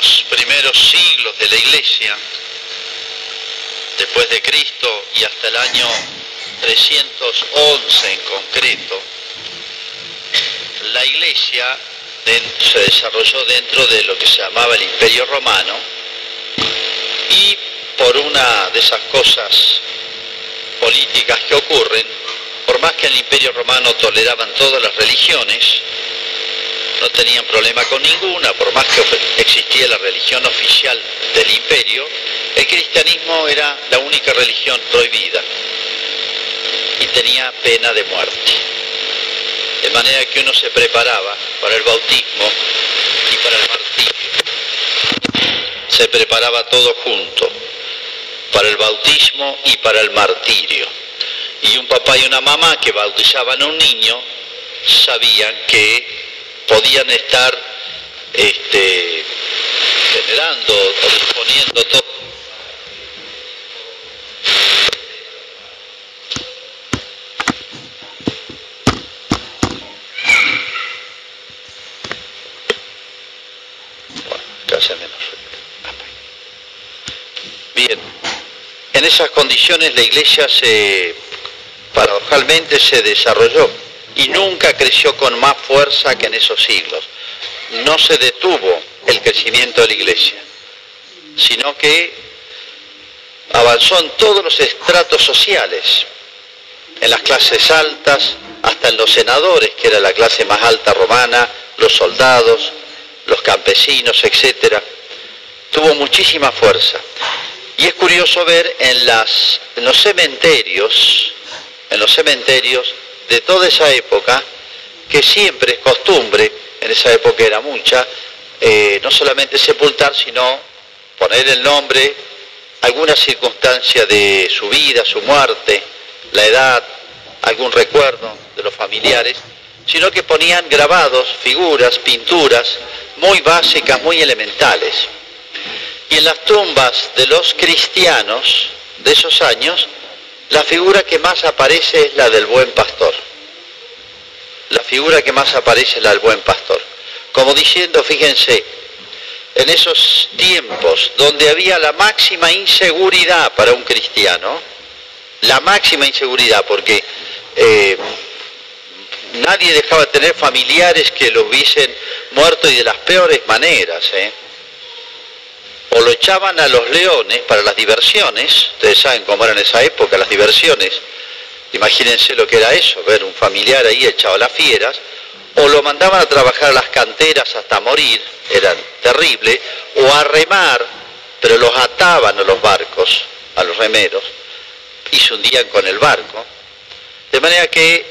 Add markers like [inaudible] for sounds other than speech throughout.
los primeros siglos de la iglesia, después de Cristo y hasta el año 311 en concreto, la iglesia se desarrolló dentro de lo que se llamaba el Imperio Romano y por una de esas cosas políticas que ocurren, por más que el Imperio Romano toleraban todas las religiones, no tenían problema con ninguna, por más que existía la religión oficial del imperio, el cristianismo era la única religión prohibida y tenía pena de muerte. De manera que uno se preparaba para el bautismo y para el martirio. Se preparaba todo junto, para el bautismo y para el martirio. Y un papá y una mamá que bautizaban a un niño sabían que podían estar este, generando o disponiendo todo. Bien, en esas condiciones la iglesia se, paradojalmente, se desarrolló y nunca creció con más fuerza que en esos siglos. No se detuvo el crecimiento de la iglesia, sino que avanzó en todos los estratos sociales, en las clases altas, hasta en los senadores, que era la clase más alta romana, los soldados, los campesinos, etc. Tuvo muchísima fuerza. Y es curioso ver en, en los cementerios, en los cementerios, de toda esa época, que siempre es costumbre, en esa época era mucha, eh, no solamente sepultar, sino poner el nombre, alguna circunstancia de su vida, su muerte, la edad, algún recuerdo de los familiares, sino que ponían grabados, figuras, pinturas muy básicas, muy elementales. Y en las tumbas de los cristianos de esos años, la figura que más aparece es la del buen pastor. La figura que más aparece es la del buen pastor. Como diciendo, fíjense, en esos tiempos donde había la máxima inseguridad para un cristiano, la máxima inseguridad, porque eh, nadie dejaba de tener familiares que lo hubiesen muerto y de las peores maneras. ¿eh? O lo echaban a los leones para las diversiones, ustedes saben cómo eran en esa época las diversiones, imagínense lo que era eso, ver un familiar ahí echado a las fieras, o lo mandaban a trabajar a las canteras hasta morir, eran terribles, o a remar, pero los ataban a los barcos, a los remeros, y se hundían con el barco, de manera que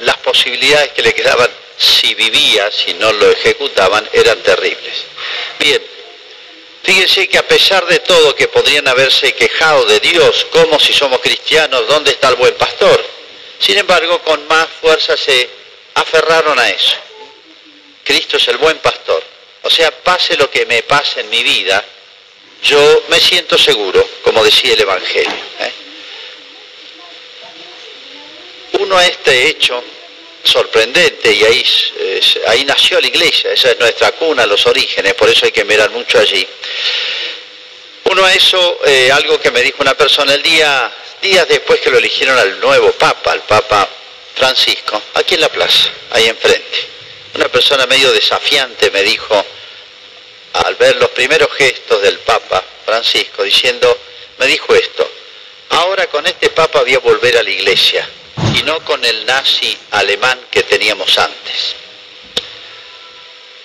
las posibilidades que le quedaban si vivía, si no lo ejecutaban, eran terribles. Bien, Fíjense que a pesar de todo que podrían haberse quejado de Dios, como si somos cristianos, ¿dónde está el buen pastor? Sin embargo, con más fuerza se aferraron a eso. Cristo es el buen pastor. O sea, pase lo que me pase en mi vida, yo me siento seguro, como decía el Evangelio. ¿eh? Uno a este hecho sorprendente y ahí, ahí nació la iglesia, esa es nuestra cuna, los orígenes, por eso hay que mirar mucho allí. Uno a eso, eh, algo que me dijo una persona el día, días después que lo eligieron al nuevo Papa, al Papa Francisco, aquí en la plaza, ahí enfrente. Una persona medio desafiante me dijo, al ver los primeros gestos del Papa Francisco, diciendo, me dijo esto, ahora con este Papa voy a volver a la iglesia, y no con el nazi alemán que teníamos antes.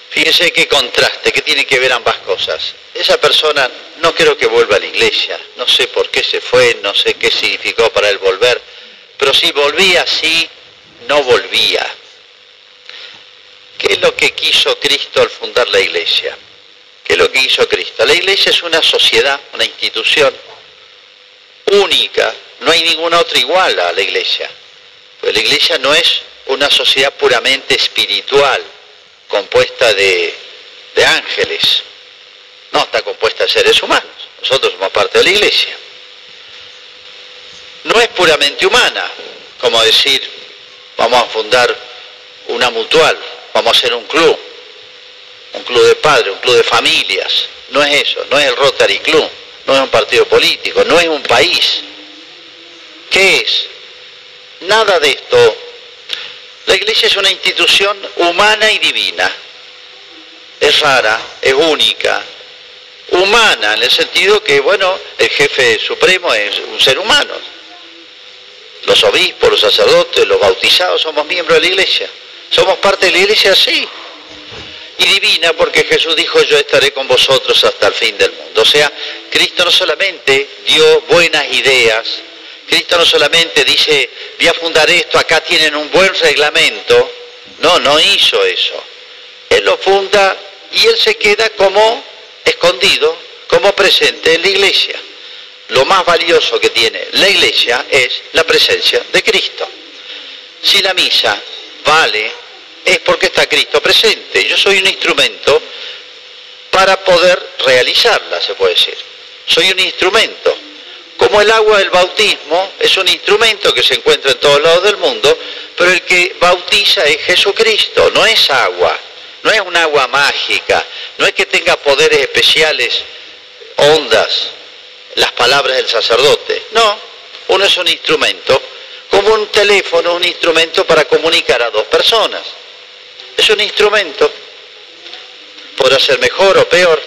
Fíjese qué contraste, qué tiene que ver ambas cosas. Esa persona no creo que vuelva a la iglesia, no sé por qué se fue, no sé qué significó para él volver, pero si volvía así, no volvía. ¿Qué es lo que quiso Cristo al fundar la iglesia? ¿Qué es lo que hizo Cristo? La iglesia es una sociedad, una institución única, no hay ninguna otra igual a la iglesia. Pues la iglesia no es una sociedad puramente espiritual, compuesta de, de ángeles. No, está compuesta de seres humanos. Nosotros somos parte de la iglesia. No es puramente humana, como decir, vamos a fundar una mutual, vamos a hacer un club. un club de padres, un club de familias. No es eso, no es el Rotary Club, no es un partido político, no es un país. ¿Qué es? Nada de esto. La iglesia es una institución humana y divina. Es rara, es única, humana, en el sentido que, bueno, el jefe supremo es un ser humano. Los obispos, los sacerdotes, los bautizados somos miembros de la iglesia. Somos parte de la iglesia, sí. Y divina porque Jesús dijo, yo estaré con vosotros hasta el fin del mundo. O sea, Cristo no solamente dio buenas ideas, Cristo no solamente dice, voy a fundar esto, acá tienen un buen reglamento. No, no hizo eso. Él lo funda y él se queda como escondido, como presente en la iglesia. Lo más valioso que tiene la iglesia es la presencia de Cristo. Si la misa vale, es porque está Cristo presente. Yo soy un instrumento para poder realizarla, se puede decir. Soy un instrumento. Como el agua del bautismo es un instrumento que se encuentra en todos lados del mundo, pero el que bautiza es Jesucristo, no es agua, no es un agua mágica, no es que tenga poderes especiales, ondas, las palabras del sacerdote. No, uno es un instrumento, como un teléfono, un instrumento para comunicar a dos personas. Es un instrumento. Podrá ser mejor o peor.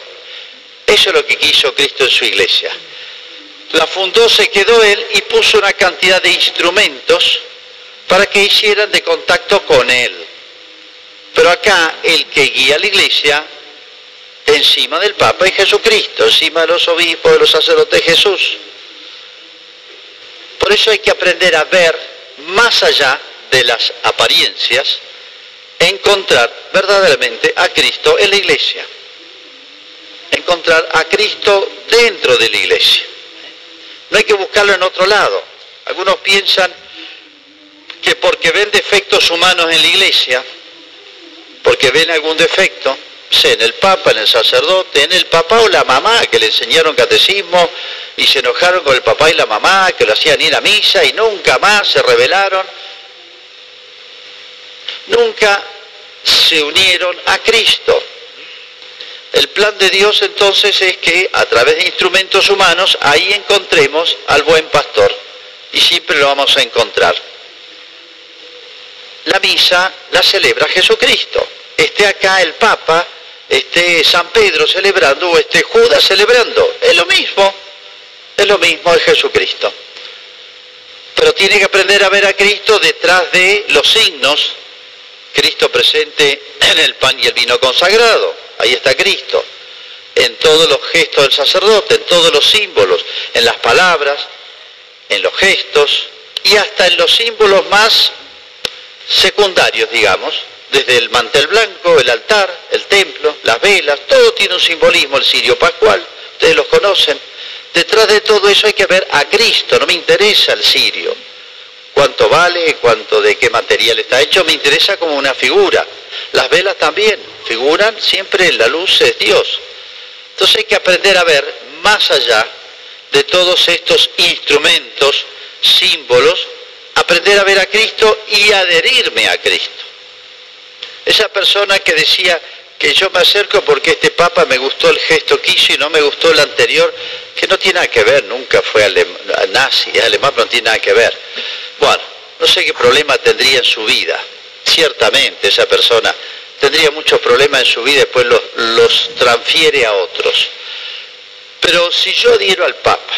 Eso es lo que quiso Cristo en su iglesia. La fundó, se quedó él y puso una cantidad de instrumentos para que hicieran de contacto con él. Pero acá el que guía la iglesia encima del Papa es Jesucristo, encima de los obispos, de los sacerdotes Jesús. Por eso hay que aprender a ver más allá de las apariencias, encontrar verdaderamente a Cristo en la iglesia, encontrar a Cristo dentro de la iglesia. No hay que buscarlo en otro lado. Algunos piensan que porque ven defectos humanos en la iglesia, porque ven algún defecto, sé, en el Papa, en el sacerdote, en el papá o la mamá que le enseñaron catecismo y se enojaron con el papá y la mamá que lo hacían ir a misa y nunca más se rebelaron. Nunca se unieron a Cristo. El plan de Dios entonces es que a través de instrumentos humanos ahí encontremos al buen pastor y siempre lo vamos a encontrar. La misa la celebra Jesucristo. Esté acá el Papa, esté San Pedro celebrando o esté Judas celebrando. Es lo mismo, es lo mismo de Jesucristo. Pero tiene que aprender a ver a Cristo detrás de los signos. Cristo presente en el pan y el vino consagrado. Ahí está Cristo. En todos los gestos del sacerdote, en todos los símbolos, en las palabras, en los gestos y hasta en los símbolos más secundarios, digamos, desde el mantel blanco, el altar, el templo, las velas, todo tiene un simbolismo, el sirio pascual, ustedes los conocen. Detrás de todo eso hay que ver a Cristo, no me interesa el sirio. Cuánto vale, cuánto de qué material está hecho, me interesa como una figura. Las velas también figuran siempre en la luz de Dios. Entonces hay que aprender a ver más allá de todos estos instrumentos, símbolos, aprender a ver a Cristo y adherirme a Cristo. Esa persona que decía que yo me acerco porque este Papa me gustó el gesto que hizo y no me gustó el anterior, que no tiene nada que ver, nunca fue nazi, es alemán, pero no tiene nada que ver. Bueno, no sé qué problema tendría en su vida. Ciertamente esa persona tendría muchos problemas en su vida y después los, transfiere a otros. Pero si yo adhiero al Papa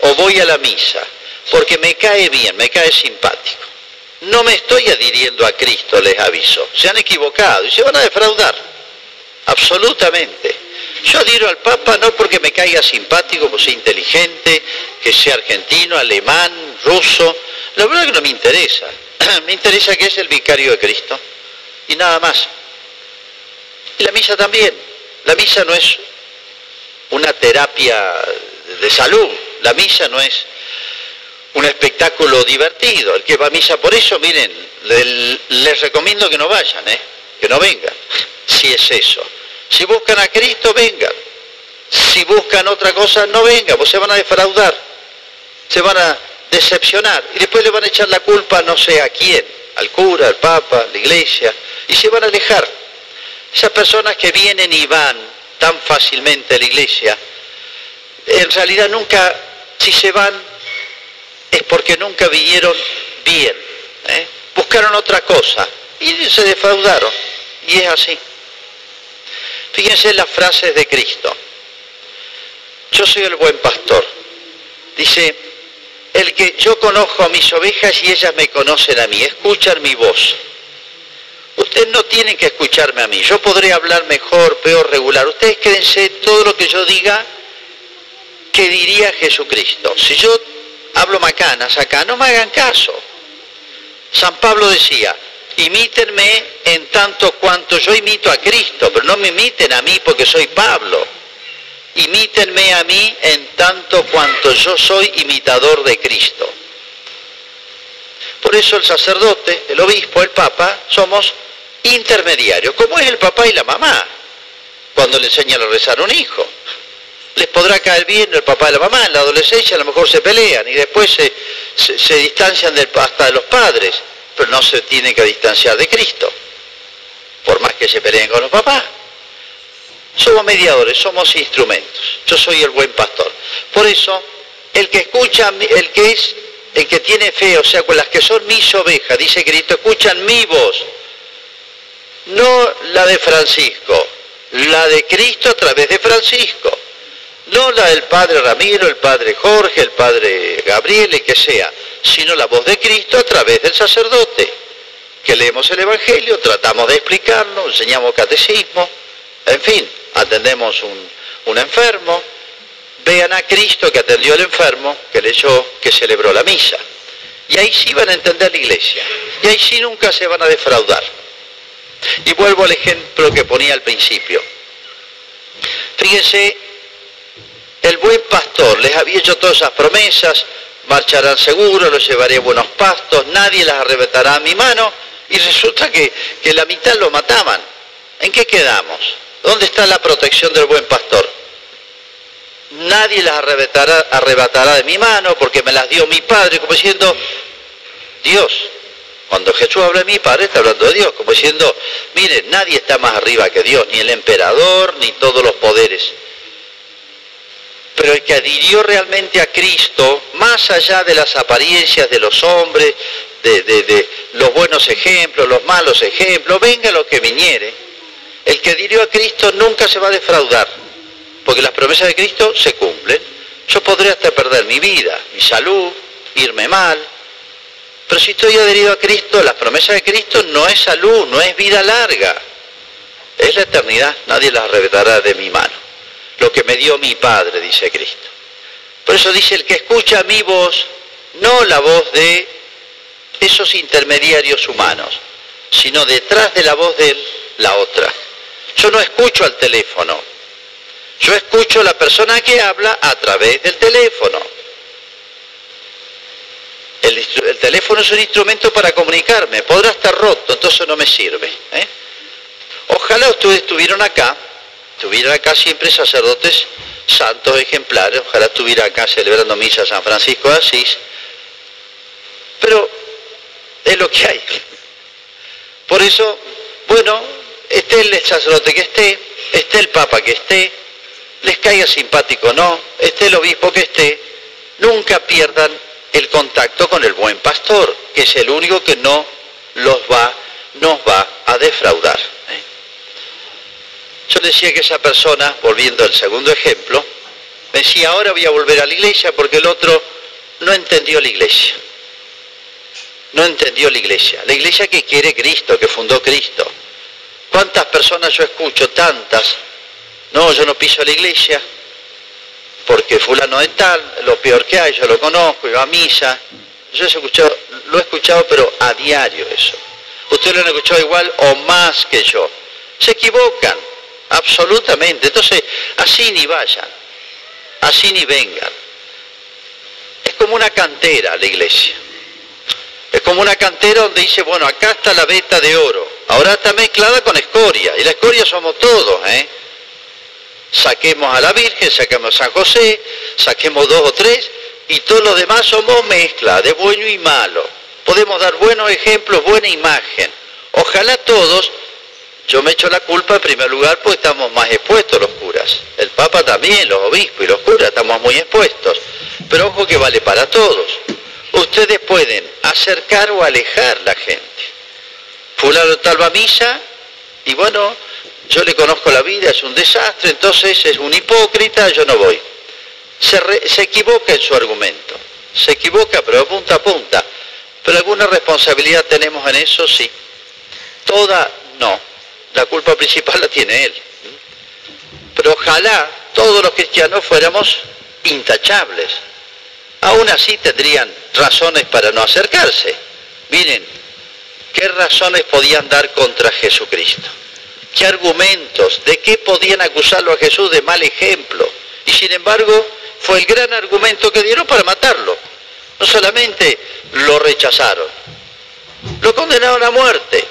o voy a la misa porque me cae bien, me cae simpático. No me estoy adhiriendo a Cristo, les aviso. Se han equivocado y se van a defraudar. Absolutamente. Yo adhiero al Papa no porque me caiga simpático, porque sea inteligente, que sea argentino, alemán, ruso. La verdad que no me interesa. [clears throat] me interesa que es el vicario de Cristo. Y nada más. Y la misa también. La misa no es una terapia de salud. La misa no es un espectáculo divertido. El que va a misa por eso, miren, les, recomiendo que no vayan, ¿eh? que no vengan, [laughs] si es eso. Si buscan a Cristo, vengan. Si buscan otra cosa, no vengan, pues se van a defraudar, se van a decepcionar y después le van a echar la culpa no sé a quién, al cura, al papa, a la iglesia, y se van a alejar. Esas personas que vienen y van tan fácilmente a la iglesia, en realidad nunca, si se van, es porque nunca vinieron bien. ¿eh? Buscaron otra cosa y se defraudaron. Y es así. Fíjense las frases de Cristo. Yo soy el buen pastor. Dice, el que yo conozco a mis ovejas y ellas me conocen a mí, escuchan mi voz. Ustedes no tienen que escucharme a mí. Yo podré hablar mejor, peor, regular. Ustedes quédense todo lo que yo diga que diría Jesucristo. Si yo hablo macanas acá, no me hagan caso. San Pablo decía, imítenme en tanto cuanto yo imito a Cristo, pero no me imiten a mí porque soy Pablo. Imítenme a mí en tanto cuanto yo soy imitador de Cristo. Por eso el sacerdote, el obispo, el papa, somos intermediarios, como es el papá y la mamá, cuando le enseñan a rezar a un hijo. Les podrá caer bien el papá y la mamá, en la adolescencia a lo mejor se pelean y después se, distancian del, hasta de los padres, pero no se tienen que distanciar de Cristo, por más que se peleen con los papás. Somos mediadores, somos instrumentos. Yo soy el buen pastor. Por eso, el que escucha, el que es, el que tiene fe, o sea, con las que son mis ovejas, dice Cristo, escuchan mi voz no la de Francisco, la de Cristo a través de Francisco, no la del padre Ramiro, el padre Jorge, el padre Gabriel, el que sea, sino la voz de Cristo a través del sacerdote, que leemos el Evangelio, tratamos de explicarlo, enseñamos catecismo, en fin, atendemos un, un enfermo, vean a Cristo que atendió al enfermo, que leyó, que celebró la misa. Y ahí sí van a entender la iglesia. Y ahí sí nunca se van a defraudar. Y vuelvo al ejemplo que ponía al principio. Fíjense, el buen pastor les había hecho todas esas promesas, marcharán seguros, los llevaré a buenos pastos, nadie las arrebatará a mi mano, y resulta que, que la mitad lo mataban. ¿En qué quedamos? ¿Dónde está la protección del buen pastor? Nadie las arrebatará, arrebatará de mi mano porque me las dio mi padre, como diciendo, Dios, cuando Jesús habla de mi Padre, está hablando de Dios, como diciendo, mire, nadie está más arriba que Dios, ni el emperador, ni todos los poderes. Pero el que adhirió realmente a Cristo, más allá de las apariencias de los hombres, de, de los buenos ejemplos, los malos ejemplos, venga lo que viniere, el que adhirió a Cristo nunca se va a defraudar, porque las promesas de Cristo se cumplen. Yo podré hasta perder mi vida, mi salud, irme mal, pero si estoy adherido a Cristo, las promesas de Cristo no es salud, no es vida larga. Es la eternidad, nadie las arrebatará de mi mano. Lo que me dio mi Padre, dice Cristo. Por eso dice el que escucha mi voz, no la voz de esos intermediarios humanos, sino detrás de la voz de él, la otra. Yo no escucho al teléfono, yo escucho a la persona que habla a través del teléfono. El, teléfono es un instrumento para comunicarme, podrá estar roto, entonces no me sirve. ¿eh? Ojalá ustedes estuvieran acá, estuvieran acá siempre sacerdotes santos ejemplares, ojalá estuvieran acá celebrando misa San Francisco de Asís, pero es lo que hay. Por eso, bueno, esté el sacerdote que esté, esté el papa que esté, les caiga simpático o no, esté el obispo que esté, nunca pierdan el contacto con el que es el único que no los va, nos va a defraudar. ¿eh? Yo decía que esa persona, volviendo al segundo ejemplo, decía, ahora voy a volver a la iglesia porque el otro no entendió la iglesia. No entendió la iglesia. La iglesia que quiere Cristo, que fundó Cristo. ¿Cuántas personas yo escucho? Tantas. No, yo no piso la iglesia, porque fulano es tal, lo peor que hay, yo lo conozco, iba a misa. Yo he escuchado, lo he escuchado, pero a diario eso. Ustedes lo han escuchado igual o más que yo. Se equivocan, absolutamente. Entonces, así ni vayan, así ni vengan. Es como una cantera la iglesia. Es como una cantera donde dice, bueno, acá está la veta de oro. Ahora está mezclada con escoria. Y la escoria somos todos, ¿eh? saquemos a la Virgen, saquemos a San José, saquemos dos o tres, y todos los demás somos mezcla de bueno y malo. Podemos dar buenos ejemplos, buena imagen. Ojalá todos Yo me echo la culpa en primer lugar porque estamos más expuestos los curas. El Papa también, los obispos y los curas estamos muy expuestos. Pero ojo que vale para todos. Ustedes pueden acercar o alejar la gente. Fulano tal va a misa y bueno, yo le conozco la vida, es un desastre, entonces es un hipócrita, yo no voy. Se, equivoca en su argumento. Se equivoca, pero punta a punta. Pero alguna responsabilidad tenemos en eso, sí. Toda, no la culpa principal la tiene él. Pero ojalá todos los cristianos fuéramos intachables. Aún así tendrían razones para no acercarse. Miren, ¿qué razones podían dar contra Jesucristo? ¿Qué argumentos? ¿De qué podían acusarlo a Jesús de mal ejemplo? Y sin embargo, fue el gran argumento que dieron para matarlo. No solamente lo rechazaron, lo condenaron a muerte.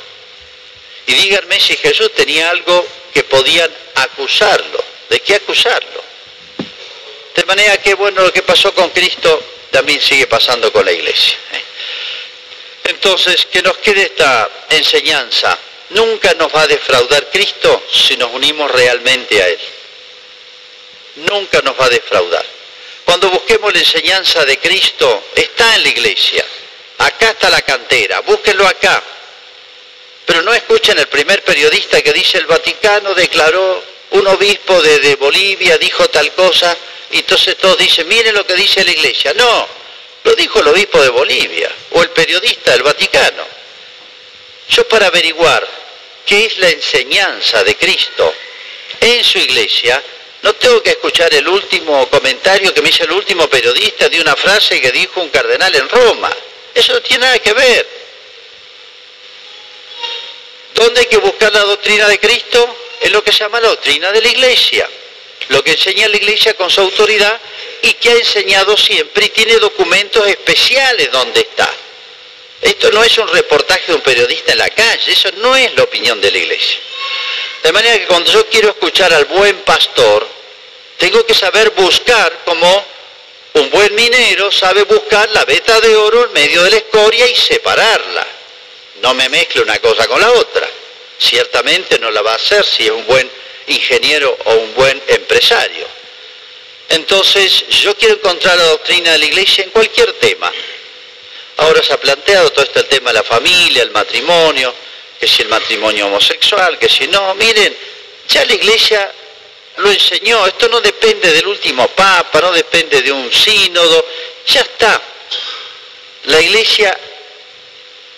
Y díganme si Jesús tenía algo que podían acusarlo. ¿De qué acusarlo? De manera que, bueno, lo que pasó con Cristo también sigue pasando con la iglesia. ¿eh? Entonces, que nos quede esta enseñanza. Nunca nos va a defraudar Cristo si nos unimos realmente a Él. Nunca nos va a defraudar. Cuando busquemos la enseñanza de Cristo, está en la iglesia. Acá está la cantera, búsquenlo acá. Pero no escuchen el primer periodista que dice el Vaticano declaró, un obispo de, Bolivia dijo tal cosa, y entonces todos dicen, miren lo que dice la iglesia. No, lo dijo el obispo de Bolivia o el periodista del Vaticano. Yo para averiguar qué es la enseñanza de Cristo en su iglesia, no tengo que escuchar el último comentario que me hizo el último periodista de una frase que dijo un cardenal en Roma. Eso no tiene nada que ver. ¿Dónde hay que buscar la doctrina de Cristo? Es lo que se llama la doctrina de la Iglesia. Lo que enseña la Iglesia con su autoridad y que ha enseñado siempre y tiene documentos especiales donde está. Esto no es un reportaje de un periodista en la calle, eso no es la opinión de la Iglesia. De manera que cuando yo quiero escuchar al buen pastor, tengo que saber buscar como un buen minero sabe buscar la veta de oro en medio de la escoria y separarla. No me mezcle una cosa con la otra. Ciertamente no la va a hacer si es un buen ingeniero o un buen empresario. Entonces, yo quiero encontrar la doctrina de la iglesia en cualquier tema. Ahora se ha planteado todo este tema de la familia, el matrimonio, que si el matrimonio homosexual, que si no. Miren, ya la iglesia lo enseñó, esto no depende del último papa, no depende de un sínodo, ya está. La iglesia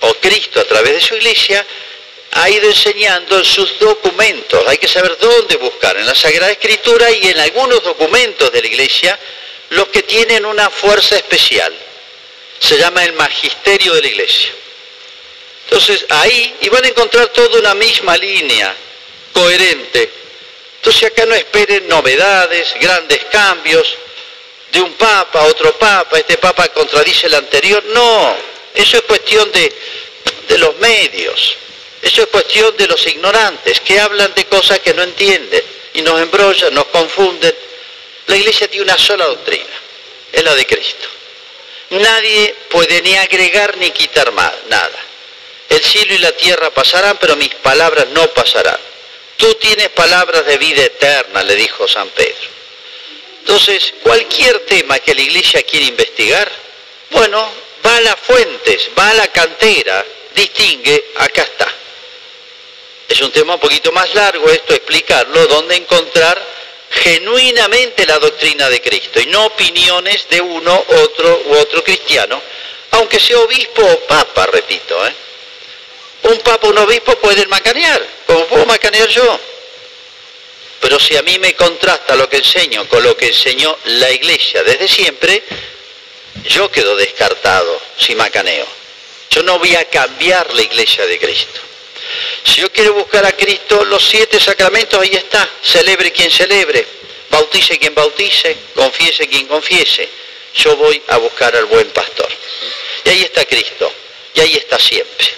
o Cristo a través de su iglesia ha ido enseñando en sus documentos. Hay que saber dónde buscar, en la Sagrada Escritura y en algunos documentos de la iglesia, los que tienen una fuerza especial. Se llama el magisterio de la iglesia. Entonces ahí, y van a encontrar toda una misma línea, coherente. Entonces acá no esperen novedades, grandes cambios, de un papa a otro papa, este papa contradice el anterior. No, eso es cuestión de, los medios, eso es cuestión de los ignorantes que hablan de cosas que no entienden y nos embrollan, nos confunden. La iglesia tiene una sola doctrina, es la de Cristo. Nadie puede ni agregar ni quitar nada. El cielo y la tierra pasarán, pero mis palabras no pasarán. Tú tienes palabras de vida eterna, le dijo San Pedro. Entonces, cualquier tema que la iglesia quiera investigar, bueno, va a las fuentes, va a la cantera, distingue, acá está. Es un tema un poquito más largo esto, explicarlo, dónde encontrar genuinamente la doctrina de Cristo y no opiniones de uno, otro u otro cristiano, aunque sea obispo o papa, repito. ¿eh? Un papa un obispo pueden macanear, como puedo macanear yo. Pero si a mí me contrasta lo que enseño con lo que enseñó la iglesia desde siempre, yo quedo descartado si macaneo. Yo no voy a cambiar la iglesia de Cristo. Si yo quiero buscar a Cristo, los siete sacramentos ahí está. Celebre quien celebre, bautice quien bautice, confiese quien confiese. Yo voy a buscar al buen pastor. Y ahí está Cristo. Y ahí está siempre.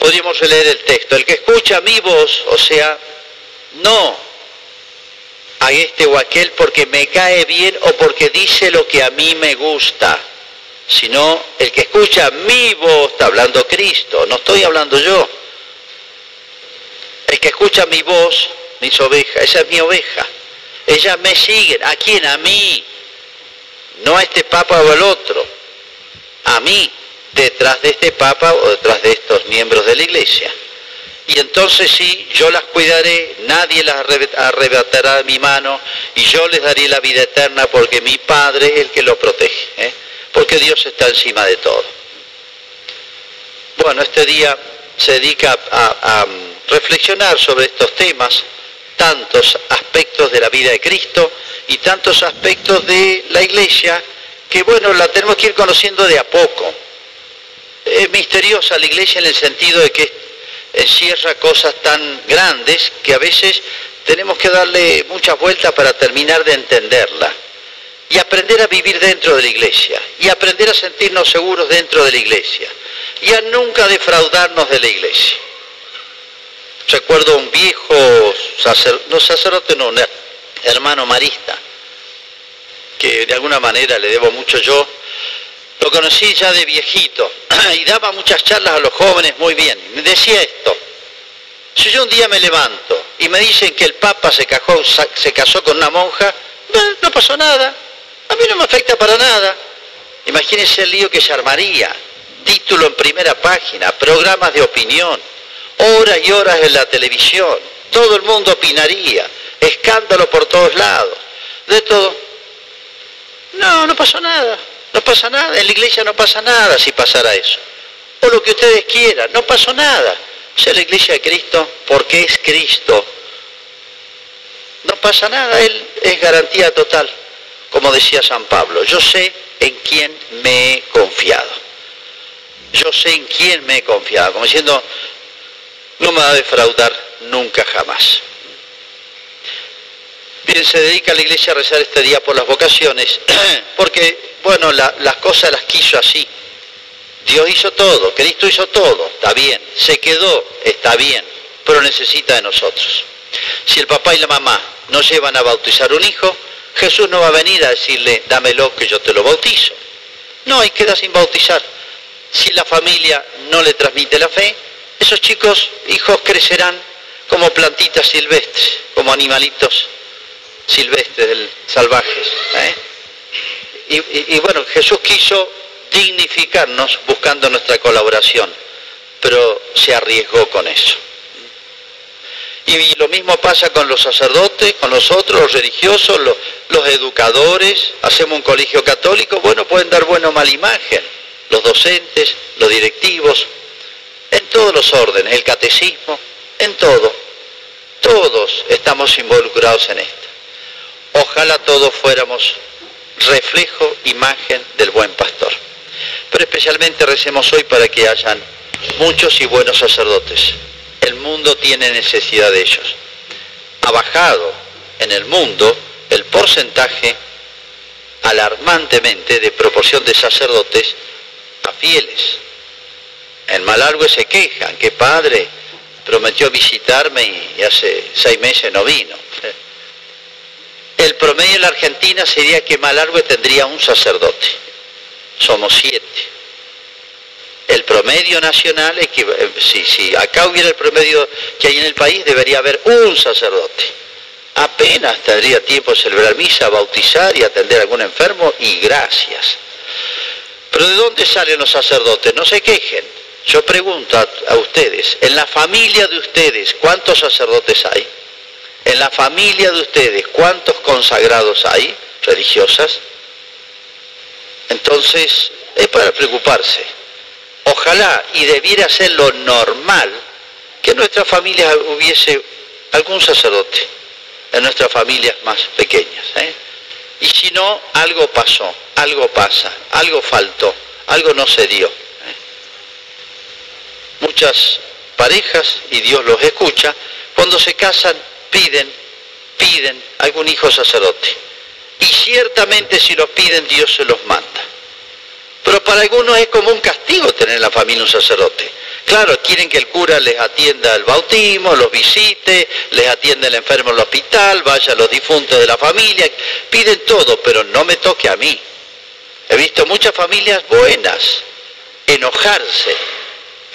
Podríamos leer el texto. El que escucha mi voz, o sea, no a este o aquel porque me cae bien o porque dice lo que a mí me gusta, sino el que escucha mi voz, está hablando Cristo, no estoy hablando yo. El que escucha mi voz, mis ovejas, esa es mi oveja. Ellas me siguen. ¿A quién? A mí. No a este papa o al otro. A mí, detrás de este papa o detrás de estos miembros de la iglesia. Y entonces sí, yo las cuidaré, nadie las arrebatará de mi mano y yo les daré la vida eterna porque mi Padre es el que lo protege. ¿eh? Porque Dios está encima de todo. Bueno, este día se dedica a, a reflexionar sobre estos temas, tantos aspectos de la vida de Cristo y tantos aspectos de la iglesia que bueno, la tenemos que ir conociendo de a poco. Es misteriosa la iglesia en el sentido de que encierra cosas tan grandes que a veces tenemos que darle muchas vueltas para terminar de entenderla. Y aprender a vivir dentro de la iglesia. Y aprender a sentirnos seguros dentro de la iglesia. Y a nunca defraudarnos de la iglesia. Recuerdo un viejo sacerdote, no sacerdote, no, hermano marista, que de alguna manera le debo mucho yo, lo conocí ya de viejito [clears throat] y daba muchas charlas a los jóvenes muy bien. Me decía esto, si yo un día me levanto y me dicen que el Papa se, se casó con una monja, no, pasó nada, a mí no me afecta para nada. Imagínense el lío que se armaría, título en primera página, programas de opinión, horas y horas en la televisión, todo el mundo opinaría, escándalo por todos lados, de todo. No, no pasó nada. No pasa nada, en la iglesia no pasa nada si pasara eso. O lo que ustedes quieran, no pasó nada. O sea, la iglesia de Cristo, porque es Cristo, no pasa nada, Él es garantía total. Como decía San Pablo, yo sé en quién me he confiado. Yo sé en quién me he confiado, como diciendo, no me va a defraudar nunca jamás. Se dedica a la iglesia a rezar este día por las vocaciones, [clears throat] porque, bueno, las cosas las quiso así. Dios hizo todo, Cristo hizo todo, está bien. Se quedó, está bien, pero necesita de nosotros. Si el papá y la mamá no llevan a bautizar un hijo, Jesús no va a venir a decirle, dámelo que yo te lo bautizo. No, y queda sin bautizar. Si la familia no le transmite la fe, esos chicos, hijos, crecerán como plantitas silvestres, como animalitos silvestres, salvajes. ¿eh? Y, bueno, Jesús quiso dignificarnos buscando nuestra colaboración, pero se arriesgó con eso. Y, lo mismo pasa con los sacerdotes, con nosotros, los religiosos, los, los educadores. Hacemos un colegio católico, bueno, pueden dar buena o mala imagen. Los docentes, los directivos, en todos los órdenes, el catecismo, en todo. Todos estamos involucrados en esto. Ojalá todos fuéramos reflejo, imagen del buen pastor. Pero especialmente recemos hoy para que hayan muchos y buenos sacerdotes. El mundo tiene necesidad de ellos. Ha bajado en el mundo el porcentaje alarmantemente de proporción de sacerdotes a fieles. En Malargüe se quejan que padre prometió visitarme y hace seis meses no vino. El promedio en la Argentina sería que Malargüe tendría un sacerdote. Somos siete. El promedio nacional es que, eh, si, acá hubiera el promedio que hay en el país, debería haber un sacerdote. Apenas tendría tiempo de celebrar misa, bautizar y atender a algún enfermo y gracias. Pero ¿de dónde salen los sacerdotes? No se quejen. Yo pregunto a ustedes, en la familia de ustedes, ¿cuántos sacerdotes hay? En la familia de ustedes, ¿cuántos consagrados hay religiosas? Entonces, es para preocuparse. Ojalá y debiera ser lo normal que en nuestra familia hubiese algún sacerdote, en nuestras familias más pequeñas. ¿eh? Y si no, algo pasó, algo pasa, algo faltó, algo no se dio. ¿eh? Muchas parejas, y Dios los escucha, cuando se casan piden, piden algún hijo sacerdote. Y ciertamente si los piden Dios se los manda. Pero para algunos es como un castigo tener en la familia un sacerdote. Claro, quieren que el cura les atienda el bautismo, los visite, les atienda el enfermo en el hospital, vaya a los difuntos de la familia, piden todo, pero no me toque a mí. He visto muchas familias buenas enojarse.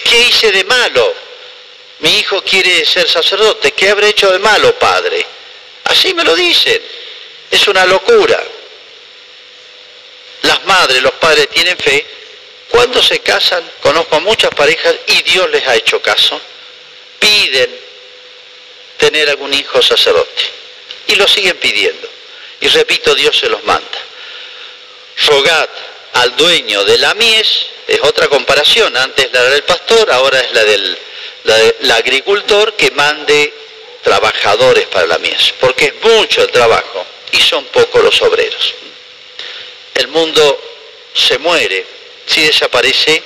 ¿Qué hice de malo? Mi hijo quiere ser sacerdote, ¿qué habré hecho de malo, padre? Así me lo dicen. Es una locura. Las madres, los padres tienen fe. Cuando se casan, conozco a muchas parejas y Dios les ha hecho caso. Piden tener algún hijo sacerdote. Y lo siguen pidiendo. Y repito, Dios se los manda. Rogad al dueño de la mies, es otra comparación, antes la del pastor, ahora es la del la agricultor que mande trabajadores para la mies, porque es mucho el trabajo y son pocos los obreros. El mundo se muere si desaparece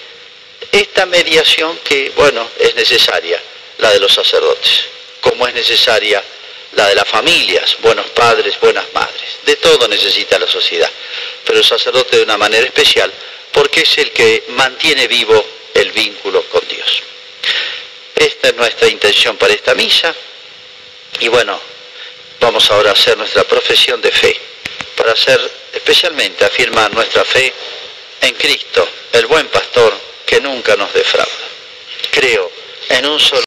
esta mediación que, bueno, es necesaria, la de los sacerdotes, como es necesaria la de las familias, buenos padres, buenas madres. De todo necesita la sociedad, pero el sacerdote de una manera especial, porque es el que mantiene vivo el vínculo con. Esta es nuestra intención para esta misa. Y bueno, vamos ahora a hacer nuestra profesión de fe, para hacer especialmente afirmar nuestra fe en Cristo, el buen pastor que nunca nos defrauda. Creo en un solo